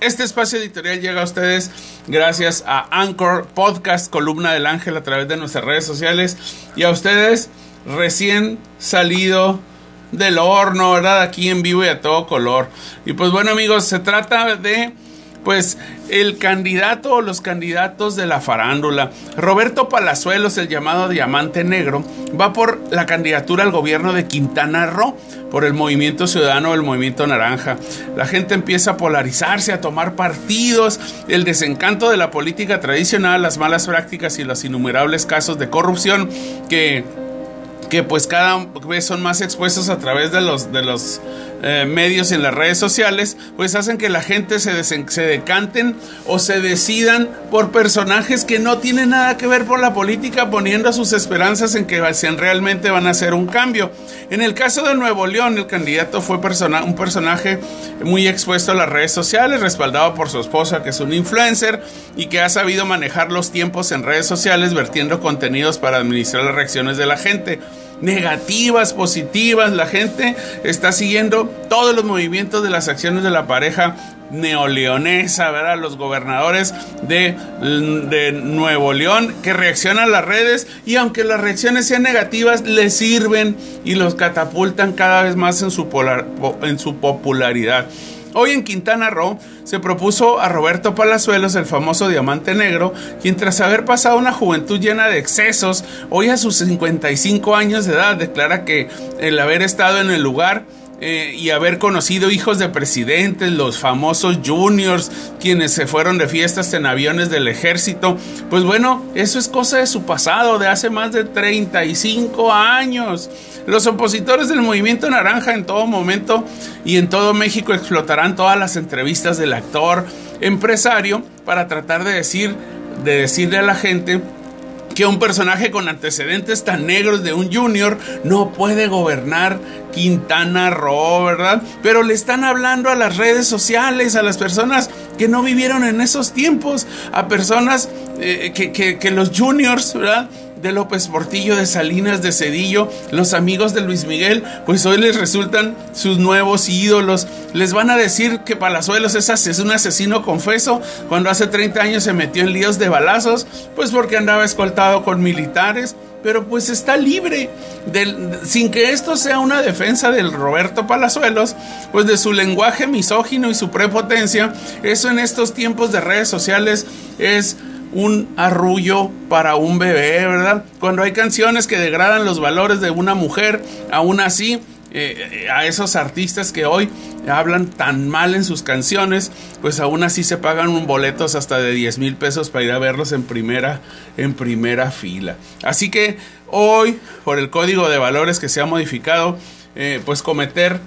Este espacio editorial llega a ustedes gracias a Anchor Podcast, Columna del Ángel a través de nuestras redes sociales y a ustedes recién salido del horno, ¿verdad? Aquí en vivo y a todo color. Y pues bueno amigos, se trata de pues el candidato o los candidatos de la farándula. Roberto Palazuelos, el llamado Diamante Negro, va por la candidatura al gobierno de Quintana Roo por el movimiento ciudadano el movimiento naranja. La gente empieza a polarizarse, a tomar partidos, el desencanto de la política tradicional, las malas prácticas y los innumerables casos de corrupción que que pues cada vez son más expuestos a través de los, de los eh, medios en las redes sociales, pues hacen que la gente se, se decanten o se decidan por personajes que no tienen nada que ver con la política, poniendo sus esperanzas en que realmente van a hacer un cambio. En el caso de Nuevo León, el candidato fue persona un personaje muy expuesto a las redes sociales, respaldado por su esposa, que es un influencer y que ha sabido manejar los tiempos en redes sociales, vertiendo contenidos para administrar las reacciones de la gente negativas, positivas. La gente está siguiendo todos los movimientos de las acciones de la pareja neoleonesa, ¿verdad? Los gobernadores de, Nuevo León que reaccionan a las redes y aunque las reacciones sean negativas, les sirven y los catapultan cada vez más en su popularidad. Hoy en Quintana Roo se propuso a Roberto Palazuelos, el famoso diamante negro, quien tras haber pasado una juventud llena de excesos, hoy a sus 55 años de edad declara que el haber estado en el lugar eh, y haber conocido hijos de presidentes, los famosos juniors, quienes se fueron de fiestas en aviones del ejército, pues bueno, eso es cosa de su pasado, de hace más de 35 años. Los opositores del movimiento naranja en todo momento y en todo México explotarán todas las entrevistas del actor empresario para tratar de decir, de decirle a la gente que un personaje con antecedentes tan negros de un junior no puede gobernar Quintana Roo, ¿verdad? Pero le están hablando a las redes sociales, a las personas que no vivieron en esos tiempos, a personas eh, que, que los juniors, ¿verdad? De López Portillo, de Salinas, de Cedillo, los amigos de Luis Miguel, pues hoy les resultan sus nuevos ídolos. Les van a decir que Palazuelos es, un asesino confeso cuando hace 30 años se metió en líos de balazos, pues porque andaba escoltado con militares. Pero pues está libre, sin que esto sea una defensa del Roberto Palazuelos, pues de su lenguaje misógino y su prepotencia, eso en estos tiempos de redes sociales es un arrullo para un bebé, ¿verdad? Cuando hay canciones que degradan los valores de una mujer, aún así, eh, a esos artistas que hoy hablan tan mal en sus canciones, pues aún así se pagan un boletos hasta de 10 mil pesos para ir a verlos en primera, en primera fila. Así que hoy, por el código de valores que se ha modificado, eh, pues cometer,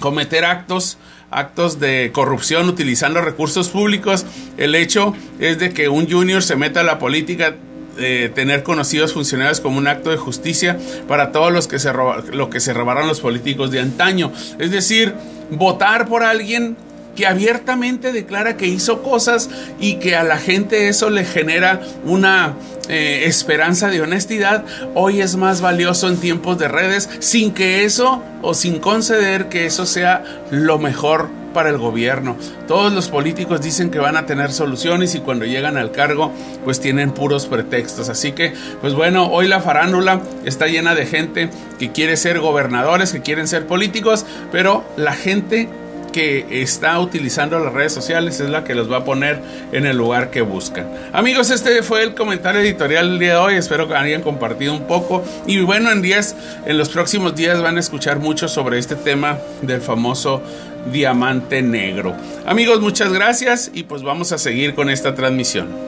cometer actos actos de corrupción utilizando recursos públicos. El hecho es de que un junior se meta a la política de tener conocidos funcionarios como un acto de justicia para todos los que se lo que se robaron los políticos de antaño. Es decir, votar por alguien que abiertamente declara que hizo cosas y que a la gente eso le genera una eh, esperanza de honestidad, hoy es más valioso en tiempos de redes sin que eso o sin conceder que eso sea lo mejor para el gobierno. Todos los políticos dicen que van a tener soluciones y cuando llegan al cargo pues tienen puros pretextos. Así que pues bueno, hoy la farándula está llena de gente que quiere ser gobernadores, que quieren ser políticos, pero la gente que está utilizando las redes sociales es la que los va a poner en el lugar que buscan. Amigos, este fue el comentario editorial del día de hoy. Espero que hayan compartido un poco. Y bueno, en días, en los próximos días van a escuchar mucho sobre este tema del famoso diamante negro. Amigos, muchas gracias y pues vamos a seguir con esta transmisión.